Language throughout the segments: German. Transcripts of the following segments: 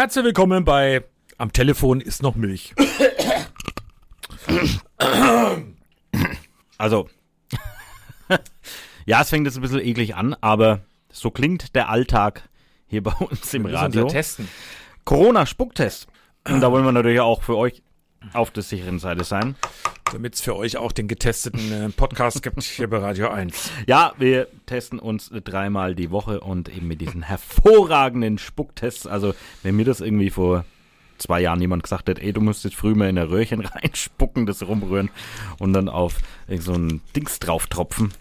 Herzlich willkommen bei Am Telefon ist noch Milch. Also, ja, es fängt jetzt ein bisschen eklig an, aber so klingt der Alltag hier bei uns im Wir Radio. da testen. Corona-Spucktest. Und da wollen wir natürlich auch für euch auf der sicheren Seite sein. Damit es für euch auch den getesteten äh, Podcast gibt hier bei Radio 1. Ja, wir testen uns dreimal die Woche und eben mit diesen hervorragenden Spucktests. Also, wenn mir das irgendwie vor zwei Jahren jemand gesagt hat, ey, du musst jetzt früh mal in ein Röhrchen reinspucken, das rumrühren und dann auf so ein Dings drauf tropfen.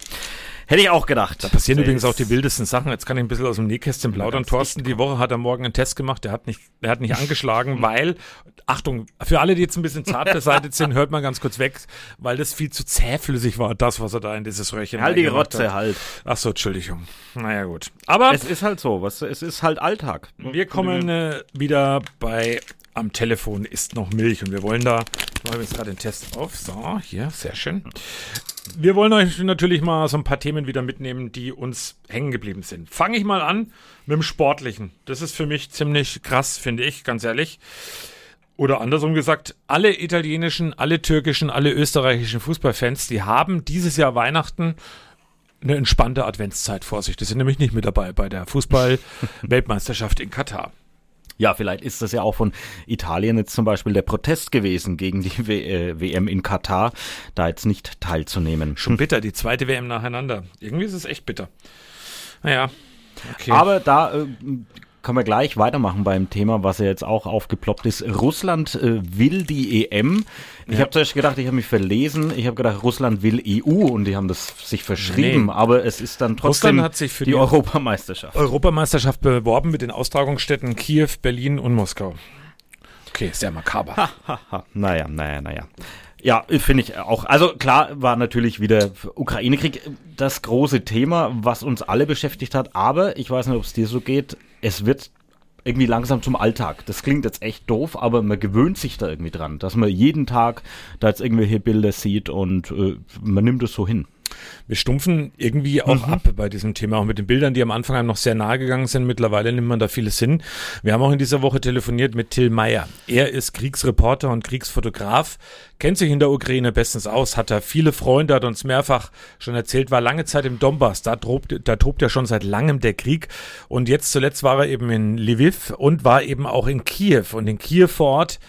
Hätte ich auch gedacht. Da passieren übrigens auch die wildesten Sachen. Jetzt kann ich ein bisschen aus dem Nähkästchen plaudern. Thorsten, die Woche hat am Morgen einen Test gemacht. Der hat nicht, der hat nicht angeschlagen, weil, Achtung, für alle, die jetzt ein bisschen zart beseitigt sind, hört mal ganz kurz weg, weil das viel zu zähflüssig war, das, was er da in dieses Röhrchen Halt die Rotze hat. halt. Ach so, Entschuldigung. Naja, gut. Aber Es ist halt so, was, es ist halt Alltag. wir kommen äh, wieder bei am Telefon ist noch Milch und wir wollen da, ich mache jetzt gerade den Test auf, so, hier, sehr schön. Wir wollen euch natürlich mal so ein paar Themen wieder mitnehmen, die uns hängen geblieben sind. Fange ich mal an mit dem Sportlichen. Das ist für mich ziemlich krass, finde ich, ganz ehrlich. Oder andersrum gesagt, alle italienischen, alle türkischen, alle österreichischen Fußballfans, die haben dieses Jahr Weihnachten eine entspannte Adventszeit vor sich. Die sind nämlich nicht mit dabei bei der Fußball-Weltmeisterschaft in Katar. Ja, vielleicht ist das ja auch von Italien jetzt zum Beispiel der Protest gewesen gegen die w äh, WM in Katar, da jetzt nicht teilzunehmen. Schon bitter, die zweite WM nacheinander. Irgendwie ist es echt bitter. Naja, okay. Aber da äh, können wir gleich weitermachen beim Thema, was ja jetzt auch aufgeploppt ist. Russland äh, will die EM. Ich habe zuerst gedacht, ich habe mich verlesen. Ich habe gedacht, Russland will EU und die haben das sich verschrieben. Nee. Aber es ist dann trotzdem Russland hat sich für die die- Europameisterschaft. Europameisterschaft beworben mit den Austragungsstätten Kiew, Berlin und Moskau. Okay, sehr makaber. Haha, naja, naja, naja. Ja, finde ich auch. Also klar war natürlich wieder Ukraine-Krieg das große Thema, was uns alle beschäftigt hat. Aber ich weiß nicht, ob es dir so geht. Es wird irgendwie langsam zum Alltag. Das klingt jetzt echt doof, aber man gewöhnt sich da irgendwie dran, dass man jeden Tag da jetzt irgendwelche Bilder sieht und äh, man nimmt es so hin. Wir stumpfen irgendwie auch ab bei diesem Thema, auch mit den Bildern, die am Anfang einem noch sehr nahe gegangen sind. Mittlerweile nimmt man da vieles hin. Wir haben auch in dieser Woche telefoniert mit Till Meyer. Er ist Kriegsreporter und Kriegsfotograf, kennt sich in der Ukraine bestens aus, hat da viele Freunde, hat uns mehrfach schon erzählt, war lange Zeit im Donbass, da tobt, da tobt ja schon seit langem der Krieg. Und jetzt zuletzt war er eben in Lviv und war eben auch in Kiew. Und in Kiew vor Ort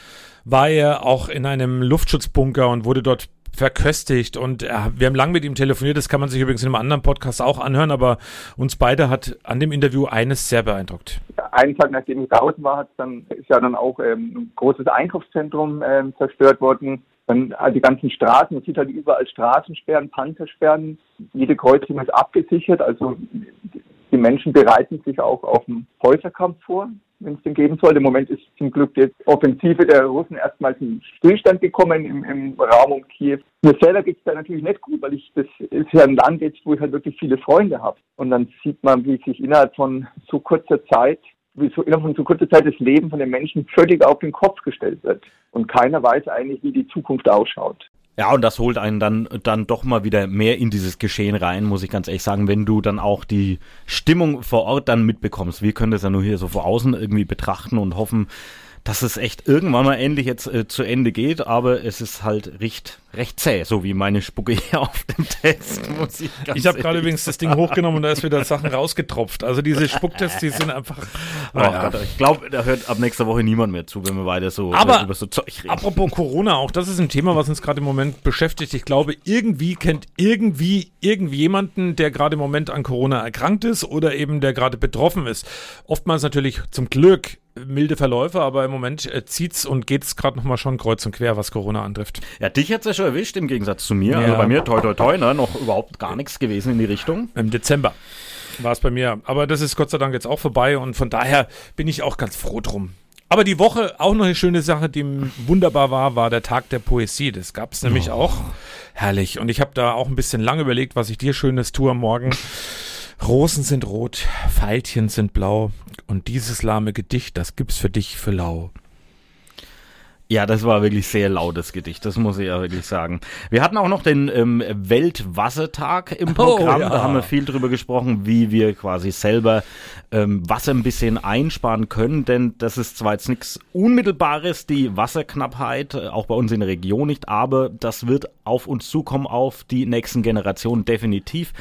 war er auch in einem Luftschutzbunker und wurde dort verköstigt und äh, wir haben lange mit ihm telefoniert, das kann man sich übrigens in einem anderen Podcast auch anhören, aber uns beide hat an dem Interview eines sehr beeindruckt. einen Tag nachdem ich draußen war, dann, ist ja dann auch ähm, ein großes Einkaufszentrum ähm, zerstört worden. Dann halt die ganzen Straßen, man sieht halt überall Straßensperren, Panzersperren. Jede Kreuzung ist abgesichert. Also die Menschen bereiten sich auch auf einen Häuserkampf vor, wenn es den geben soll. Im Moment ist zum Glück die Offensive der Russen erstmal zum Stillstand gekommen im, im Raum um Kiew. Mir selber geht's da natürlich nicht gut, weil ich das ist ja ein Land jetzt, wo ich halt wirklich viele Freunde habe. Und dann sieht man, wie sich innerhalb von so kurzer Zeit wie so innerhalb von so kurzer Zeit das Leben von den Menschen völlig auf den Kopf gestellt wird. Und keiner weiß eigentlich, wie die Zukunft ausschaut. Ja, und das holt einen dann, dann doch mal wieder mehr in dieses Geschehen rein, muss ich ganz ehrlich sagen, wenn du dann auch die Stimmung vor Ort dann mitbekommst. Wir können das ja nur hier so vor außen irgendwie betrachten und hoffen, dass es echt irgendwann mal endlich jetzt äh, zu Ende geht, aber es ist halt recht, recht zäh, so wie meine Spucke hier auf dem Test, muss ich ganz Ich habe gerade übrigens das Ding hochgenommen und da ist wieder Sachen rausgetropft. Also diese Spucktests, die sind einfach. Oh Naja. Gott, ich glaube, da hört ab nächster Woche niemand mehr zu, wenn wir weiter so Aber über so Zeug reden. Apropos Corona, auch das ist ein Thema, was uns gerade im Moment beschäftigt. Ich glaube, irgendwie kennt irgendwie irgendjemanden, der gerade im Moment an Corona erkrankt ist oder eben der gerade betroffen ist. Oftmals natürlich zum Glück milde Verläufe, aber im Moment äh, zieht's und geht's gerade noch mal schon kreuz und quer, was Corona antrifft. Ja, dich hat's ja schon erwischt im Gegensatz zu mir. Ja. Also bei mir toi toi toi, ne, noch überhaupt gar nichts gewesen in die Richtung. Im Dezember war es bei mir. Aber das ist Gott sei Dank jetzt auch vorbei und von daher bin ich auch ganz froh drum. Aber die Woche, auch noch eine schöne Sache, die wunderbar war, war der Tag der Poesie. Das gab es nämlich auch. Herrlich. Und ich habe da auch ein bisschen lang überlegt, was ich dir Schönes tue am Morgen. Rosen sind rot, Veilchen sind blau und dieses lahme Gedicht, das gibt's für dich für lau. Ja, das war wirklich sehr lautes Gedicht, das muss ich ja wirklich sagen. Wir hatten auch noch den ähm, Weltwassertag im oh, Programm. Oh, ja. Da haben wir viel drüber gesprochen, wie wir quasi selber ähm, Wasser ein bisschen einsparen können, denn das ist zwar jetzt nichts Unmittelbares, die Wasserknappheit, äh, auch bei uns in der Region nicht, aber das wird auf uns zukommen, auf die nächsten Generationen definitiv.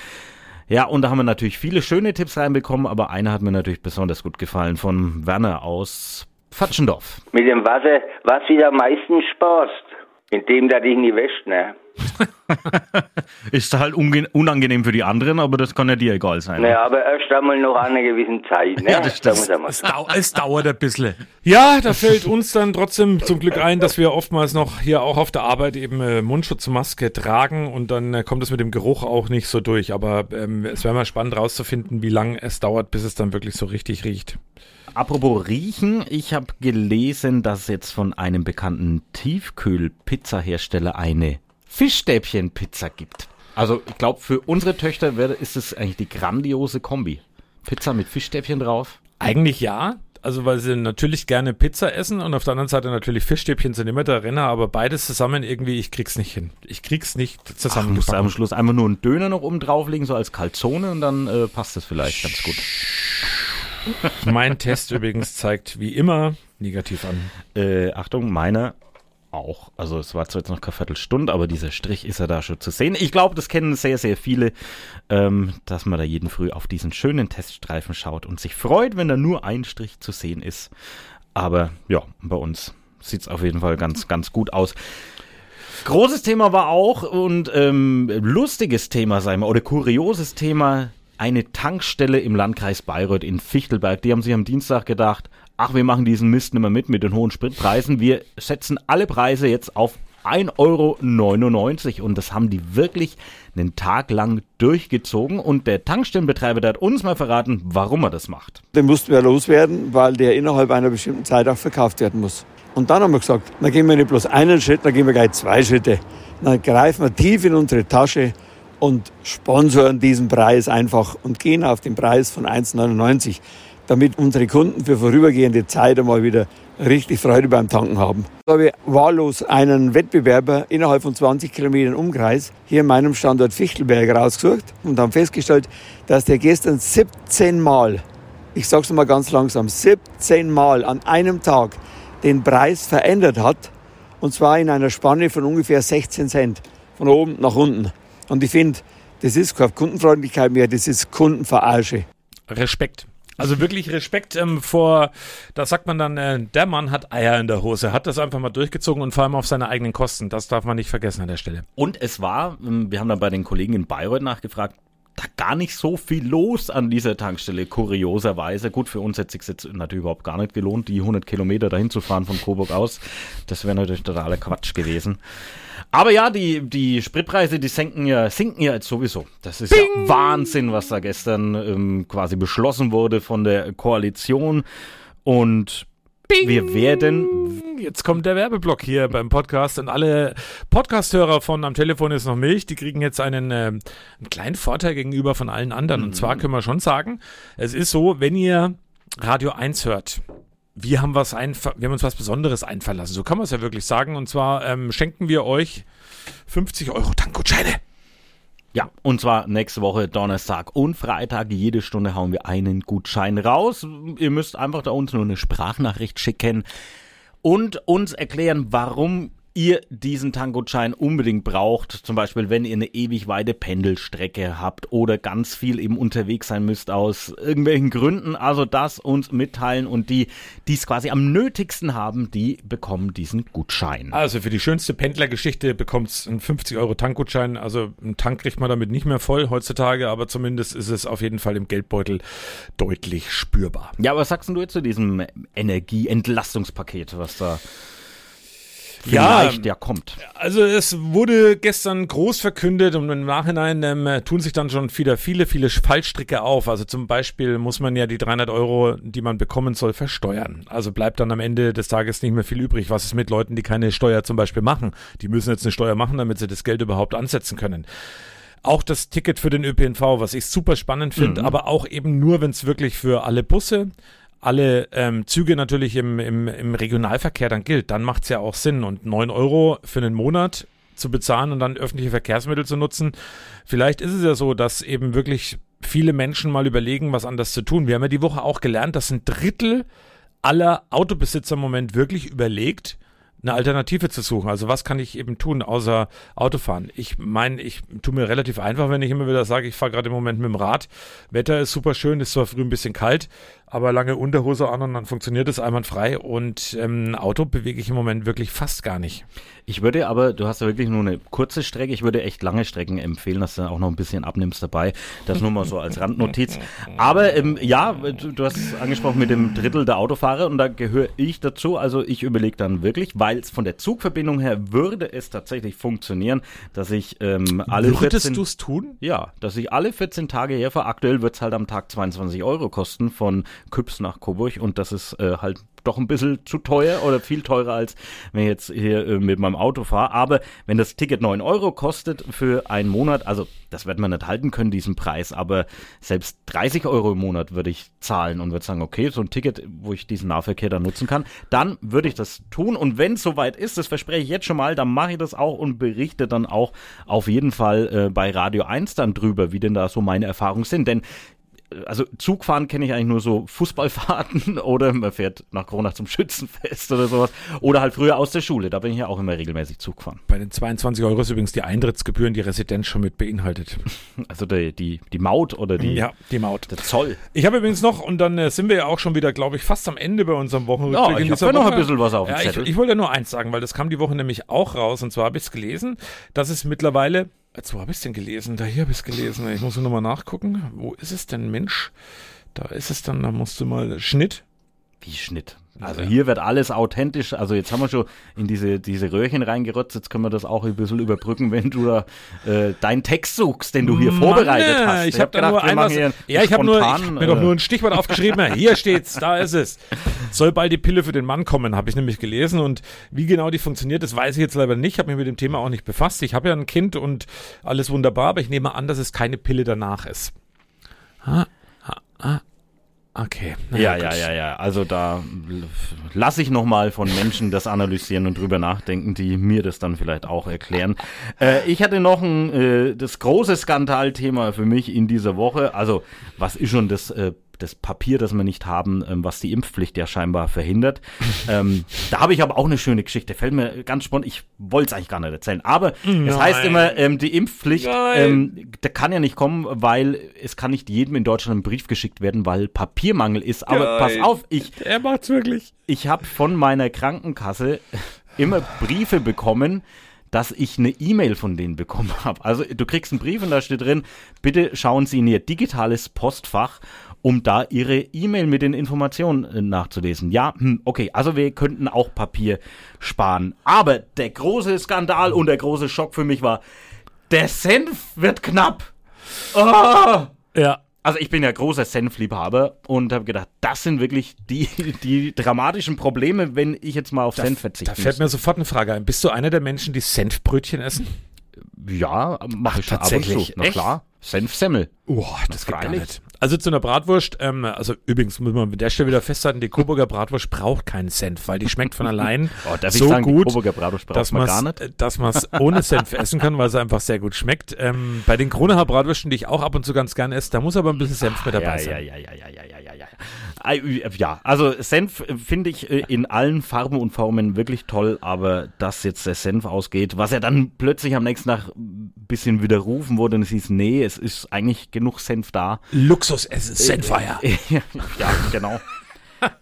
Ja, und da haben wir natürlich viele schöne Tipps reinbekommen, aber einer hat mir natürlich besonders gut gefallen von Werner aus Fatschendorf. Mit dem Wasser, was wieder am meisten Spaß, indem da dich nie wäscht, ne? ist halt unangenehm für die anderen, aber das kann ja dir egal sein. Naja, aber erst einmal noch an einer gewissen Zeit. Ne? Ja, das stimmt. Es, dau es dauert ein bisschen. Ja, da fällt uns dann trotzdem zum Glück ein, dass wir oftmals noch hier auch auf der Arbeit eben äh, Mundschutzmaske tragen und dann äh, kommt es mit dem Geruch auch nicht so durch. Aber ähm, es wäre mal spannend rauszufinden, wie lange es dauert, bis es dann wirklich so richtig riecht. Apropos riechen, ich habe gelesen, dass es jetzt von einem bekannten Tiefkühl-Pizza-Hersteller eine Fischstäbchen-Pizza gibt. Also ich glaube, für unsere Töchter wär, ist es eigentlich die grandiose Kombi. Pizza mit Fischstäbchen drauf. Eigentlich ja. Also weil sie natürlich gerne Pizza essen und auf der anderen Seite natürlich Fischstäbchen sind immer der Renner, aber beides zusammen irgendwie, ich krieg's nicht hin. Ich krieg's nicht zusammen. Ach, musst am Schluss einfach nur einen Döner noch oben drauflegen, so als Calzone und dann äh, passt das vielleicht ganz gut. mein Test übrigens zeigt wie immer negativ an. Äh, Achtung, meiner auch. Also es war zwar jetzt noch keine Viertelstunde, aber dieser Strich ist ja da schon zu sehen. Ich glaube, das kennen sehr, sehr viele, ähm, dass man da jeden Früh auf diesen schönen Teststreifen schaut und sich freut, wenn da nur ein Strich zu sehen ist. Aber ja, bei uns sieht es auf jeden Fall ganz, ganz gut aus. Großes Thema war auch und ähm, lustiges Thema, sei mal, oder kurioses Thema, eine Tankstelle im Landkreis Bayreuth in Fichtelberg. Die haben sich am Dienstag gedacht, ach, wir machen diesen Mist nicht mehr mit mit den hohen Spritpreisen. Wir setzen alle Preise jetzt auf 1,99 Euro und das haben die wirklich einen Tag lang durchgezogen und der Tankstellenbetreiber, der hat uns mal verraten, warum er das macht. Den mussten wir loswerden, weil der innerhalb einer bestimmten Zeit auch verkauft werden muss. Und dann haben wir gesagt, dann gehen wir nicht bloß einen Schritt, dann gehen wir gleich zwei Schritte. Dann greifen wir tief in unsere Tasche und sponsoren diesen Preis einfach und gehen auf den Preis von 1,99 damit unsere Kunden für vorübergehende Zeit einmal wieder richtig Freude beim Tanken haben. Da habe ich wahllos einen Wettbewerber innerhalb von 20 Kilometern Umkreis hier in meinem Standort Fichtelberg rausgesucht und haben festgestellt, dass der gestern 17 Mal, ich sage es mal ganz langsam, 17 Mal an einem Tag den Preis verändert hat und zwar in einer Spanne von ungefähr 16 Cent von oben nach unten. Und ich finde, das ist keine Kundenfreundlichkeit mehr, das ist Kundenverarsche. Respekt. Also wirklich Respekt ähm, vor, da sagt man dann, äh, der Mann hat Eier in der Hose, hat das einfach mal durchgezogen und vor allem auf seine eigenen Kosten. Das darf man nicht vergessen an der Stelle. Und es war, ähm, wir haben dann bei den Kollegen in Bayreuth nachgefragt, da gar nicht so viel los an dieser Tankstelle, kurioserweise. Gut, für uns hätte es sich jetzt natürlich überhaupt gar nicht gelohnt, die 100 Kilometer dahin zu fahren von Coburg aus. Das wäre natürlich totaler Quatsch gewesen. Aber ja, die, die Spritpreise, die senken ja, sinken ja jetzt sowieso. Das ist Bing! ja Wahnsinn, was da gestern ähm, quasi beschlossen wurde von der Koalition. Und Bing. wir werden. Jetzt kommt der Werbeblock hier beim Podcast und alle Podcasthörer von Am Telefon ist noch Milch, die kriegen jetzt einen, äh, einen kleinen Vorteil gegenüber von allen anderen. Mhm. Und zwar können wir schon sagen, es ist so, wenn ihr Radio 1 hört, wir haben was einfach, wir haben uns was Besonderes einfallen lassen. So kann man es ja wirklich sagen. Und zwar ähm, schenken wir euch 50 Euro Tankgutscheine. Ja, und zwar nächste Woche Donnerstag und Freitag. Jede Stunde hauen wir einen Gutschein raus. Ihr müsst einfach da uns nur eine Sprachnachricht schicken und uns erklären, warum ihr diesen Tankgutschein unbedingt braucht, zum Beispiel wenn ihr eine ewig weite Pendelstrecke habt oder ganz viel eben unterwegs sein müsst aus irgendwelchen Gründen, also das uns mitteilen und die, die es quasi am nötigsten haben, die bekommen diesen Gutschein. Also für die schönste Pendlergeschichte bekommt es einen 50 Euro Tankgutschein, also einen Tank kriegt man damit nicht mehr voll heutzutage, aber zumindest ist es auf jeden Fall im Geldbeutel deutlich spürbar. Ja, was sagst du jetzt zu diesem Energieentlastungspaket, was da vielleicht ja, kommt. Also es wurde gestern groß verkündet und im Nachhinein ähm, tun sich dann schon wieder viele, viele Fallstricke auf. Also zum Beispiel muss man ja die 300 Euro, die man bekommen soll, versteuern. Also bleibt dann am Ende des Tages nicht mehr viel übrig. Was ist mit Leuten, die keine Steuer zum Beispiel machen? Die müssen jetzt eine Steuer machen, damit sie das Geld überhaupt ansetzen können. Auch das Ticket für den ÖPNV, was ich super spannend finde, mhm. aber auch eben nur, wenn es wirklich für alle Busse, alle ähm, Züge natürlich im, im, im Regionalverkehr dann gilt, dann macht es ja auch Sinn. Und 9 Euro für einen Monat zu bezahlen und dann öffentliche Verkehrsmittel zu nutzen. Vielleicht ist es ja so, dass eben wirklich viele Menschen mal überlegen, was anders zu tun. Wir haben ja die Woche auch gelernt, dass ein Drittel aller Autobesitzer im Moment wirklich überlegt, eine Alternative zu suchen. Also was kann ich eben tun, außer Autofahren? Ich meine, ich tue mir relativ einfach, wenn ich immer wieder sage, ich fahre gerade im Moment mit dem Rad. Wetter ist super schön, ist zwar früh ein bisschen kalt, aber lange Unterhose an und dann funktioniert es einwandfrei und ähm, Auto bewege ich im Moment wirklich fast gar nicht. Ich würde aber, du hast ja wirklich nur eine kurze Strecke, ich würde echt lange Strecken empfehlen, dass du auch noch ein bisschen abnimmst dabei. Das nur mal so als Randnotiz. Aber ähm, ja, du, du hast es angesprochen mit dem Drittel der Autofahrer und da gehöre ich dazu. Also ich überlege dann wirklich, weil es von der Zugverbindung her würde es tatsächlich funktionieren, dass ich ähm, alle Würdest 14, du es tun? ja, dass ich alle 14 Tage herfahre. Aktuell wird es halt am Tag 22 Euro kosten von Küps nach Coburg und das ist äh, halt doch ein bisschen zu teuer oder viel teurer, als wenn ich jetzt hier äh, mit meinem Auto fahre. Aber wenn das Ticket 9 Euro kostet für einen Monat, also das wird man nicht halten können, diesen Preis, aber selbst 30 Euro im Monat würde ich zahlen und würde sagen, okay, so ein Ticket, wo ich diesen Nahverkehr dann nutzen kann, dann würde ich das tun. Und wenn es soweit ist, das verspreche ich jetzt schon mal, dann mache ich das auch und berichte dann auch auf jeden Fall äh, bei Radio 1 dann drüber, wie denn da so meine Erfahrungen sind. Denn also Zugfahren kenne ich eigentlich nur so Fußballfahrten oder man fährt nach Kronach zum Schützenfest oder sowas. Oder halt früher aus der Schule, da bin ich ja auch immer regelmäßig Zug gefahren. Bei den 22 Euro ist übrigens die Eintrittsgebühren, die Residenz schon mit beinhaltet. Also die, die, die Maut oder die, ja, die Maut. der Zoll. Ich habe übrigens noch, und dann äh, sind wir ja auch schon wieder, glaube ich, fast am Ende bei unserem Wochenrückblick. Ja, ich in hab dieser ja noch ein bisschen was auf dem ja, ich, Zettel. ich wollte nur eins sagen, weil das kam die Woche nämlich auch raus, und zwar habe ich es gelesen, dass es mittlerweile, jetzt wo habe ich es denn gelesen? Da hier habe ich es gelesen, ich muss nur nochmal nachgucken. Wo ist es denn, Mensch? Da ist es dann, da musst du mal Schnitt. Wie Schnitt. Also Ja. hier wird alles authentisch. Also jetzt haben wir schon in diese, diese Röhrchen reingerotzt. Jetzt können wir das auch ein bisschen überbrücken, wenn du da äh, deinen Text suchst, den du hier Mann, vorbereitet hast. Ich habe da nur wir ein machen was, hier Ja, ich habe nur, ich hab mir doch äh, nur ein Stichwort aufgeschrieben. Hier steht's, da ist es. Soll bald die Pille für den Mann kommen, habe ich nämlich gelesen. Und wie genau die funktioniert, das weiß ich jetzt leider nicht. Habe mich mit dem Thema auch nicht befasst. Ich habe ja ein Kind und alles wunderbar, aber ich nehme an, dass es keine Pille danach ist. Ah, ah, ah. Okay. Ja, ja, ja, ja. Also da lasse ich nochmal von Menschen das analysieren und drüber nachdenken, die mir das dann vielleicht auch erklären. Äh, ich hatte noch ein, äh, das große Skandalthema für mich in dieser Woche. Also, was ist schon das, äh, das Papier, das wir nicht haben, ähm, was die Impfpflicht ja scheinbar verhindert. ähm, da habe ich aber auch eine schöne Geschichte. Fällt mir ganz spontan, ich wollte es eigentlich gar nicht erzählen. Aber es heißt immer, ähm, die Impfpflicht, Nein. ähm, der kann ja nicht kommen, weil es kann nicht jedem in Deutschland ein Brief geschickt werden, weil Papiermangel ist. Aber pass Geil. auf, ich, Er macht's wirklich. ich habe von meiner Krankenkasse immer Briefe bekommen, dass ich eine E-Mail von denen bekommen habe. Also du kriegst einen Brief und da steht drin, bitte schauen Sie in Ihr digitales Postfach, um da Ihre E-Mail mit den Informationen äh, nachzulesen. Ja, hm, okay, also wir könnten auch Papier sparen. Aber der große Skandal und der große Schock für mich war, der Senf wird knapp. Oh! Ja. Also ich bin ja großer Senfliebhaber und habe gedacht, das sind wirklich die, die dramatischen Probleme, wenn ich jetzt mal auf Senf verzichten Da fällt muss. mir sofort eine Frage ein. Bist du einer der Menschen, die Senfbrötchen essen? Ja, mache ich schon ab und tatsächlich? zu. Na Echt? klar, Senfsemmel. Oh, das geht gar nicht. Also zu einer Bratwurst, ähm, also übrigens muss man mit der Stelle wieder festhalten, die Coburger Bratwurst braucht keinen Senf, weil die schmeckt von allein Oh, so sagen, gut, die Coburger Bratwurst braucht dass man es ohne Senf essen kann, weil sie einfach sehr gut schmeckt. Ähm, bei den Kroneher Bratwürsten, die ich auch ab und zu ganz gern esse, da muss aber ein bisschen Senf mit dabei sein. ja, ja, ja, ja, ja, ja, ja. Ei, Ja, also Senf äh, finde ich äh, in allen Farben und Formen wirklich toll, aber dass jetzt der Senf ausgeht, was ja dann plötzlich am nächsten Tag ein bisschen widerrufen wurde und es hieß, nee, es ist eigentlich genug Senf da. Luxusessen, Senfeier. ja, genau.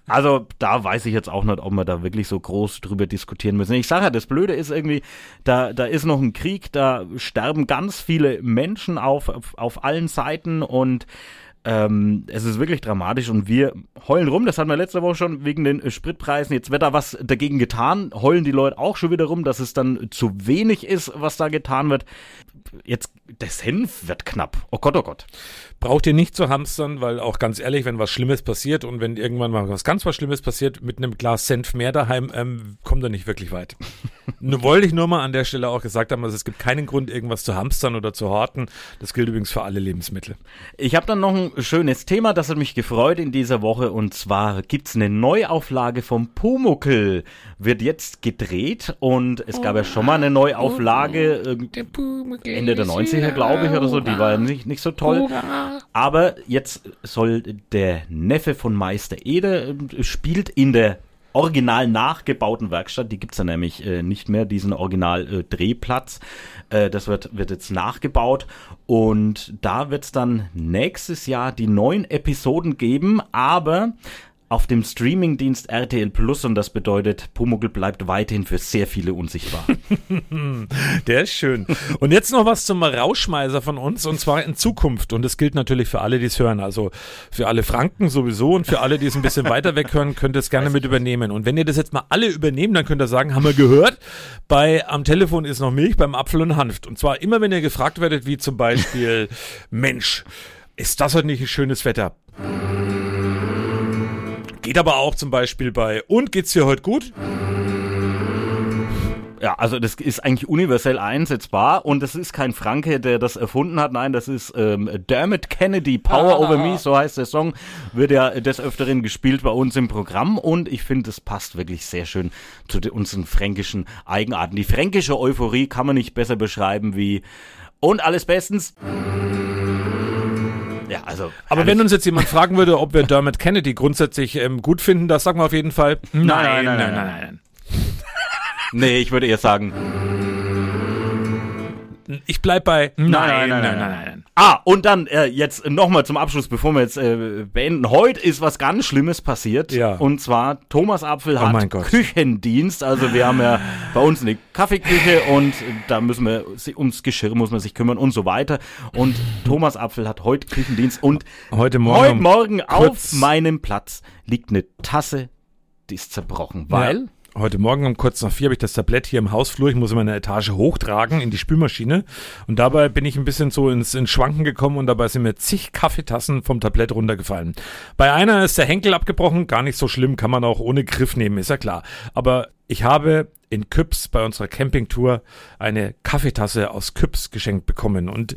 Also da weiß ich jetzt auch nicht, ob wir da wirklich so groß drüber diskutieren müssen. Ich sage ja, das Blöde ist irgendwie, da, da ist noch ein Krieg, da sterben ganz viele Menschen auf, auf, auf allen Seiten und ähm, es ist wirklich dramatisch und wir heulen rum. Das hatten wir letzte Woche schon wegen den äh, Spritpreisen. Jetzt wird da was dagegen getan. Heulen die Leute auch schon wieder rum, dass es dann zu wenig ist, was da getan wird. Jetzt, der Senf wird knapp. Oh Gott, oh Gott. Braucht ihr nicht zu hamstern, weil auch ganz ehrlich, wenn was Schlimmes passiert und wenn irgendwann mal was ganz was Schlimmes passiert, mit einem Glas Senf mehr daheim, ähm, kommt er nicht wirklich weit. nur wollte ich nur mal an der Stelle auch gesagt haben, also es gibt keinen Grund, irgendwas zu hamstern oder zu horten. Das gilt übrigens für alle Lebensmittel. Ich habe dann noch ein schönes Thema, das hat mich gefreut in dieser Woche und zwar gibt's eine Neuauflage vom Pumuckel. Wird jetzt gedreht und es gab ja schon mal eine Neuauflage Ende der 90er, glaube ich, oder so. Die war nicht, nicht so toll. Aber jetzt soll der Neffe von Meister Ede äh, spielt in der original nachgebauten Werkstatt. Die gibt's ja nämlich äh, nicht mehr, diesen Original-Drehplatz. Äh, das wird, wird jetzt nachgebaut. Und da wird's dann nächstes Jahr die neuen Episoden geben. Aber auf dem Streamingdienst RTL Plus und das bedeutet, Pumuckl bleibt weiterhin für sehr viele unsichtbar. Der ist schön. Und jetzt noch was zum Rauschmeißer von uns und zwar in Zukunft. Und das gilt natürlich für alle, die es hören. Also für alle Franken sowieso und für alle, die es ein bisschen weiter weg hören, könnt ihr es gerne mit übernehmen. Und wenn ihr das jetzt mal alle übernehmen, dann könnt ihr sagen, haben wir gehört, bei am Telefon ist noch Milch, beim Apfel und Hanft. Und zwar immer, wenn ihr gefragt werdet, wie zum Beispiel, Mensch, ist das heute nicht ein schönes Wetter? Geht aber auch zum Beispiel bei Und geht's dir heute gut? Ja, also das ist eigentlich universell einsetzbar und das ist kein Franke, der das erfunden hat. Nein, das ist ähm, Dermot Kennedy, Power ah. Over Me, so heißt der Song, wird ja des Öfteren gespielt bei uns im Programm und ich finde, es passt wirklich sehr schön zu unseren fränkischen Eigenarten. Die fränkische Euphorie kann man nicht besser beschreiben wie und alles bestens. Ja, also. Aber wenn uns jetzt jemand fragen würde, ob wir Dermot Kennedy grundsätzlich ähm, gut finden, das sagen wir auf jeden Fall. Nein, nein, nein, nein, nein. nein, nein. nee, ich würde eher sagen. Ich bleib bei nein, nein, nein, nein, nein. nein. Ah, und dann äh, jetzt nochmal zum Abschluss, bevor wir jetzt äh, beenden. Heute ist was ganz Schlimmes passiert. Ja. Und zwar, Thomas Apfel oh hat Küchendienst. Also wir haben ja bei uns eine Kaffeeküche und da müssen wir, ums Geschirr muss man sich kümmern und so weiter. Und Thomas Apfel hat heute Küchendienst und heute Morgen, heute Morgen auf meinem Platz liegt eine Tasse, die ist zerbrochen, weil... Ja heute Morgen um kurz nach vier habe ich das Tablett hier im Hausflur. Ich muss immer eine Etage hochtragen in die Spülmaschine. Und dabei bin ich ein bisschen so ins, ins Schwanken gekommen und dabei sind mir zig Kaffeetassen vom Tablett runtergefallen. Bei einer ist der Henkel abgebrochen. Gar nicht so schlimm, kann man auch ohne Griff nehmen, ist ja klar. Aber ich habe in Küps bei unserer Campingtour eine Kaffeetasse aus Küps geschenkt bekommen. Und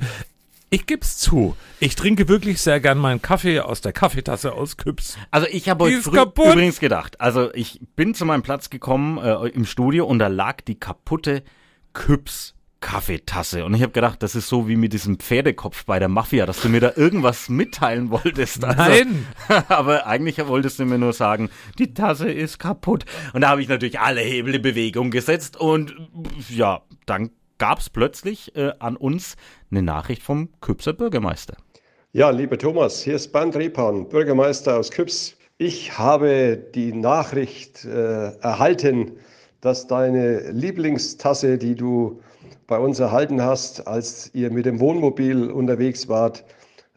ich geb's zu. Ich trinke wirklich sehr gern meinen Kaffee aus der Kaffeetasse aus Küps. Also ich habe heute früh kaputt. übrigens gedacht, also ich bin zu meinem Platz gekommen äh, im Studio und da lag die kaputte Küps Kaffeetasse. Und ich habe gedacht, das ist so wie mit diesem Pferdekopf bei der Mafia, dass du mir da irgendwas mitteilen wolltest. Also, Nein! aber eigentlich wolltest du mir nur sagen, die Tasse ist kaputt. Und da habe ich natürlich alle Hebel in Bewegung gesetzt und ja, dann gab es plötzlich äh, an uns eine Nachricht vom Küpser Bürgermeister. Ja, lieber Thomas, hier ist Bernd Repan, Bürgermeister aus Küps. Ich habe die Nachricht äh, erhalten, dass deine Lieblingstasse, die du bei uns erhalten hast, als ihr mit dem Wohnmobil unterwegs wart,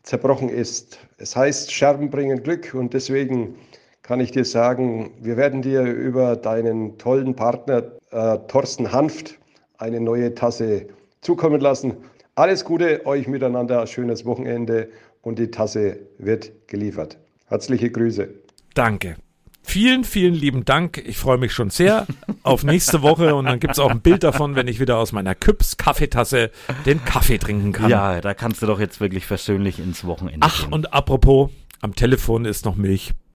zerbrochen ist. Es heißt, Scherben bringen Glück und deswegen kann ich dir sagen, wir werden dir über deinen tollen Partner äh, Thorsten Hanft eine neue Tasse zukommen lassen. Alles Gute euch miteinander, schönes Wochenende und die Tasse wird geliefert. Herzliche Grüße. Danke. Vielen, vielen lieben Dank. Ich freue mich schon sehr auf nächste Woche und dann gibt es auch ein Bild davon, wenn ich wieder aus meiner Küps Kaffeetasse den Kaffee trinken kann. Ja, da kannst du doch jetzt wirklich versöhnlich ins Wochenende Ach, gehen. und apropos, am Telefon ist noch Milch.